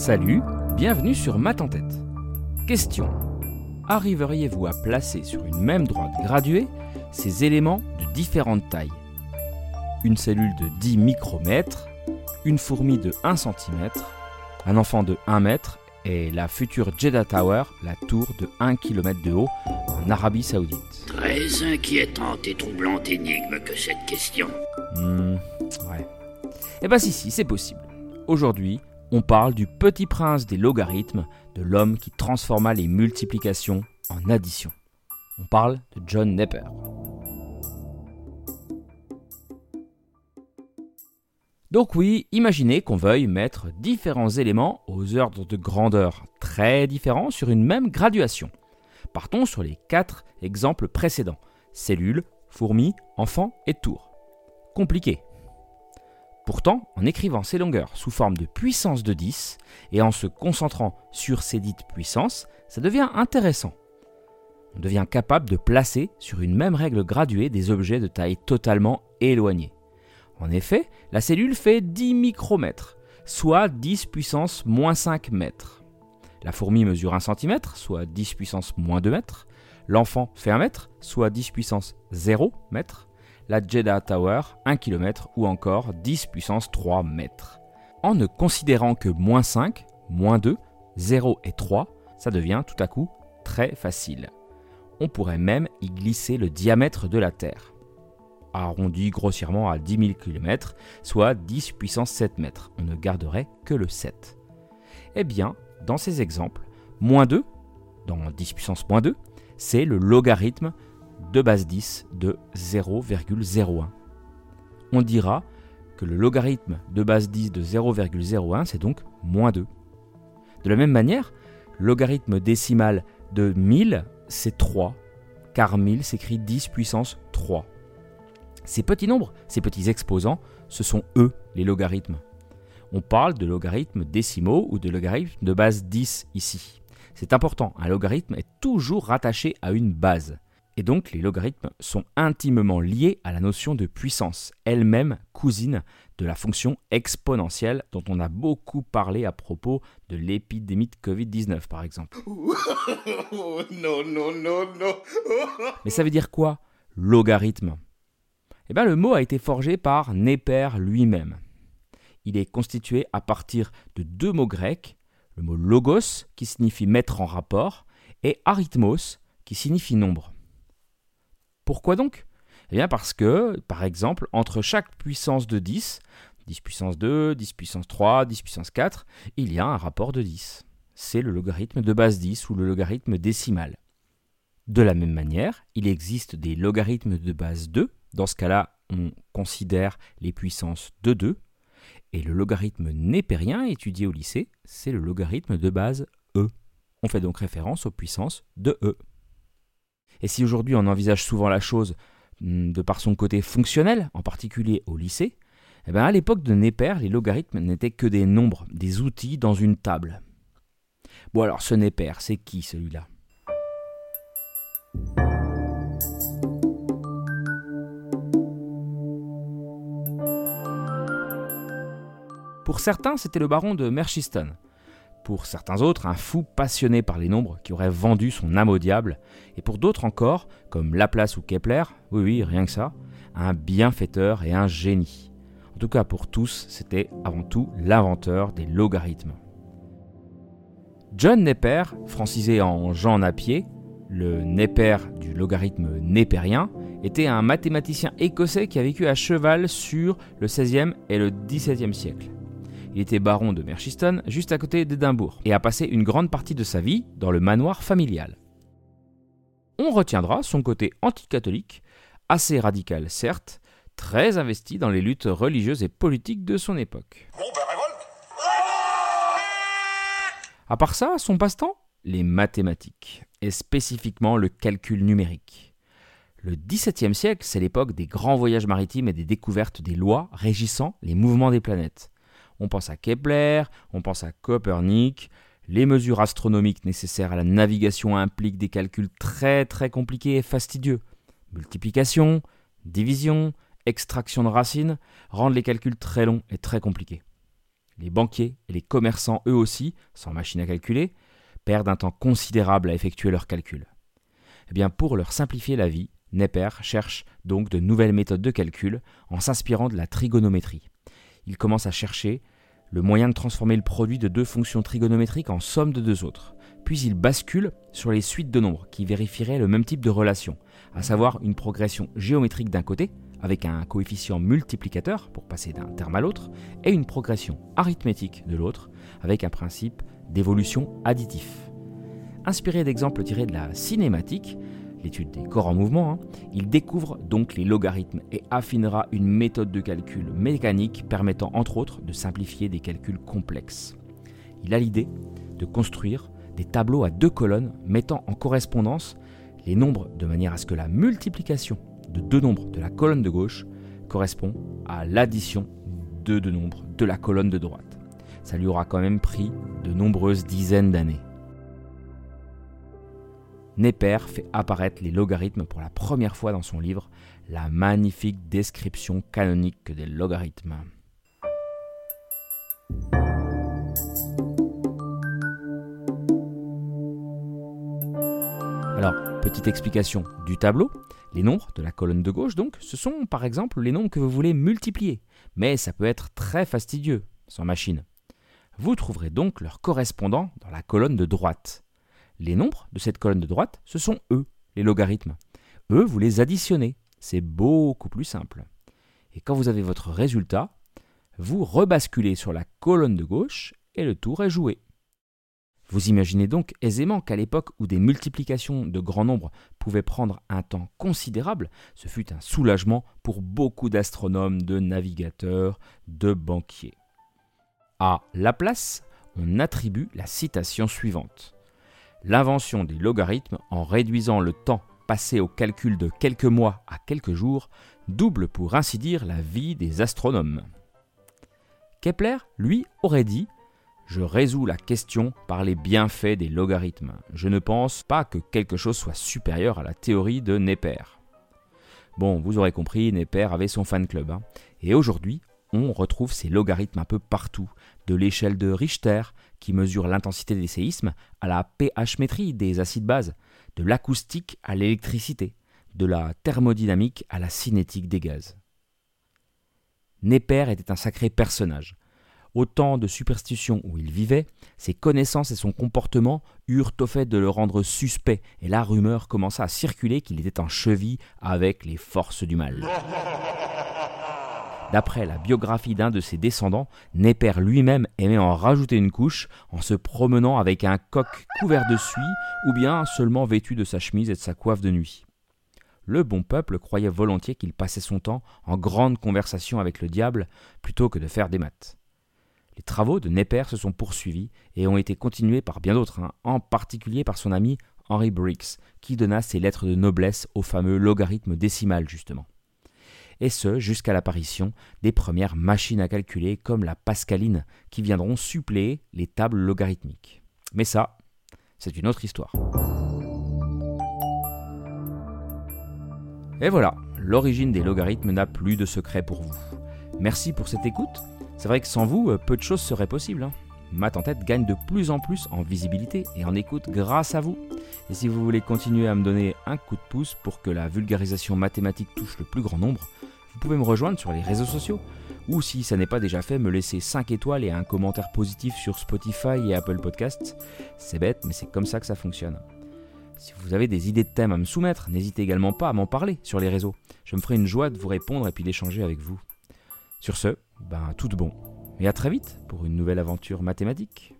Salut, bienvenue sur Math en tête. Question. Arriveriez-vous à placer sur une même droite graduée ces éléments de différentes tailles? Une cellule de 10 micromètres, une fourmi de 1 cm, un enfant de 1 mètre et la future Jeddah Tower, la tour de 1 km de haut en Arabie Saoudite. Très inquiétante et troublante énigme que cette question. Hmm, ouais. Eh ben si, si, c'est possible. Aujourd'hui, on parle du petit prince des logarithmes, de l'homme qui transforma les multiplications en addition. On parle de John Napier. Donc oui, imaginez qu'on veuille mettre différents éléments aux ordres de grandeur très différents sur une même graduation. Partons sur les quatre exemples précédents. Cellules, fourmis, enfants et tours. Compliqué. Pourtant, en écrivant ces longueurs sous forme de puissance de 10 et en se concentrant sur ces dites puissances, ça devient intéressant. On devient capable de placer sur une même règle graduée des objets de taille totalement éloignée. En effet, la cellule fait 10 micromètres, soit 10 puissance moins 5 mètres. La fourmi mesure 1 cm, soit 10 puissance moins 2 mètres. L'enfant fait 1 mètre, soit 10 puissance 0 mètres. La Jeddah Tower, 1 km ou encore 10 puissance 3 mètres. En ne considérant que moins 5, moins 2, 0 et 3, ça devient tout à coup très facile. On pourrait même y glisser le diamètre de la Terre arrondi grossièrement à 10 000 km, soit 10 puissance 7 mètres. On ne garderait que le 7. Eh bien, dans ces exemples, moins 2, dans 10 puissance moins 2, c'est le logarithme de base 10 de 0,01. On dira que le logarithme de base 10 de 0,01, c'est donc moins 2. De la même manière, le logarithme décimal de 1000, c'est 3, car 1000 s'écrit 10 puissance 3. Ces petits nombres, ces petits exposants, ce sont eux les logarithmes. On parle de logarithmes décimaux ou de logarithmes de base 10 ici. C'est important, un logarithme est toujours rattaché à une base. Et donc les logarithmes sont intimement liés à la notion de puissance, elle-même cousine de la fonction exponentielle dont on a beaucoup parlé à propos de l'épidémie de Covid-19 par exemple. non, non, non, non. Mais ça veut dire quoi Logarithme? Eh bien, le mot a été forgé par Néper lui-même. Il est constitué à partir de deux mots grecs, le mot logos qui signifie mettre en rapport et arithmos qui signifie nombre. Pourquoi donc? Eh bien parce que, par exemple, entre chaque puissance de 10, 10 puissance 2, 10 puissance 3, 10 puissance 4, il y a un rapport de 10. C'est le logarithme de base 10 ou le logarithme décimal. De la même manière, il existe des logarithmes de base 2 dans ce cas-là, on considère les puissances de 2. Et le logarithme népérien étudié au lycée, c'est le logarithme de base E. On fait donc référence aux puissances de E. Et si aujourd'hui on envisage souvent la chose hmm, de par son côté fonctionnel, en particulier au lycée, eh bien à l'époque de Népère, les logarithmes n'étaient que des nombres, des outils dans une table. Bon alors ce Népère, c'est qui celui-là? Pour certains, c'était le baron de Merchiston. Pour certains autres, un fou passionné par les nombres qui aurait vendu son âme au diable. Et pour d'autres encore, comme Laplace ou Kepler, oui oui, rien que ça, un bienfaiteur et un génie. En tout cas, pour tous, c'était avant tout l'inventeur des logarithmes. John Napier, francisé en Jean Napier, le Napier du logarithme népérien, était un mathématicien écossais qui a vécu à cheval sur le XVIe et le XVIIe siècle. Il était baron de Merchiston, juste à côté d'Édimbourg, et a passé une grande partie de sa vie dans le manoir familial. On retiendra son côté anticatholique, assez radical certes, très investi dans les luttes religieuses et politiques de son époque. Bon, ben révolte À part ça, son passe-temps? Les mathématiques, et spécifiquement le calcul numérique. Le XVIIe siècle, c'est l'époque des grands voyages maritimes et des découvertes des lois régissant les mouvements des planètes. On pense à Kepler, on pense à Copernic. Les mesures astronomiques nécessaires à la navigation impliquent des calculs très très compliqués et fastidieux. Multiplication, division, extraction de racines rendent les calculs très longs et très compliqués. Les banquiers et les commerçants, eux aussi, sans machine à calculer, perdent un temps considérable à effectuer leurs calculs. Eh bien, pour leur simplifier la vie, Nepper cherche donc de nouvelles méthodes de calcul en s'inspirant de la trigonométrie. Il commence à chercher le moyen de transformer le produit de deux fonctions trigonométriques en somme de deux autres. Puis il bascule sur les suites de nombres qui vérifieraient le même type de relation, à savoir une progression géométrique d'un côté, avec un coefficient multiplicateur pour passer d'un terme à l'autre, et une progression arithmétique de l'autre, avec un principe d'évolution additif. Inspiré d'exemples tirés de la cinématique, l'étude des corps en mouvement, hein, il découvre donc les logarithmes et affinera une méthode de calcul mécanique permettant entre autres de simplifier des calculs complexes. Il a l'idée de construire des tableaux à deux colonnes mettant en correspondance les nombres de manière à ce que la multiplication de deux nombres de la colonne de gauche correspond à l'addition de deux nombres de la colonne de droite. Ça lui aura quand même pris de nombreuses dizaines d'années. Neper fait apparaître les logarithmes pour la première fois dans son livre La magnifique description canonique des logarithmes. Alors, petite explication du tableau. Les nombres de la colonne de gauche, donc, ce sont par exemple les nombres que vous voulez multiplier. Mais ça peut être très fastidieux, sans machine. Vous trouverez donc leur correspondant dans la colonne de droite. Les nombres de cette colonne de droite, ce sont eux, les logarithmes. Eux, vous les additionnez. C'est beaucoup plus simple. Et quand vous avez votre résultat, vous rebasculez sur la colonne de gauche et le tour est joué. Vous imaginez donc aisément qu'à l'époque où des multiplications de grands nombres pouvaient prendre un temps considérable, ce fut un soulagement pour beaucoup d'astronomes, de navigateurs, de banquiers. À Laplace, on attribue la citation suivante l'invention des logarithmes en réduisant le temps passé au calcul de quelques mois à quelques jours double pour ainsi dire la vie des astronomes. Kepler, lui, aurait dit Je résous la question par les bienfaits des logarithmes. Je ne pense pas que quelque chose soit supérieur à la théorie de Neper. Bon, vous aurez compris, Neper avait son fan club. Hein. Et aujourd'hui, on retrouve ces logarithmes un peu partout, de l'échelle de Richter, qui mesure l'intensité des séismes, à la pH-métrie des acides bases, de l'acoustique à l'électricité, de la thermodynamique à la cinétique des gaz. Neper était un sacré personnage. Au temps de superstition où il vivait, ses connaissances et son comportement eurent au fait de le rendre suspect, et la rumeur commença à circuler qu'il était en cheville avec les forces du mal. D'après la biographie d'un de ses descendants, Neper lui-même aimait en rajouter une couche en se promenant avec un coq couvert de suie ou bien seulement vêtu de sa chemise et de sa coiffe de nuit. Le bon peuple croyait volontiers qu'il passait son temps en grande conversation avec le diable plutôt que de faire des maths. Les travaux de Neper se sont poursuivis et ont été continués par bien d'autres, hein, en particulier par son ami Henry Briggs, qui donna ses lettres de noblesse au fameux logarithme décimal justement et ce jusqu'à l'apparition des premières machines à calculer comme la Pascaline qui viendront suppléer les tables logarithmiques. Mais ça, c'est une autre histoire. Et voilà, l'origine des logarithmes n'a plus de secret pour vous. Merci pour cette écoute. C'est vrai que sans vous, euh, peu de choses seraient possibles. Hein. Math en tête gagne de plus en plus en visibilité et en écoute grâce à vous. Et si vous voulez continuer à me donner un coup de pouce pour que la vulgarisation mathématique touche le plus grand nombre, vous pouvez me rejoindre sur les réseaux sociaux. Ou si ça n'est pas déjà fait, me laisser 5 étoiles et un commentaire positif sur Spotify et Apple Podcasts. C'est bête, mais c'est comme ça que ça fonctionne. Si vous avez des idées de thèmes à me soumettre, n'hésitez également pas à m'en parler sur les réseaux. Je me ferai une joie de vous répondre et puis d'échanger avec vous. Sur ce, ben tout de bon. Et à très vite pour une nouvelle aventure mathématique.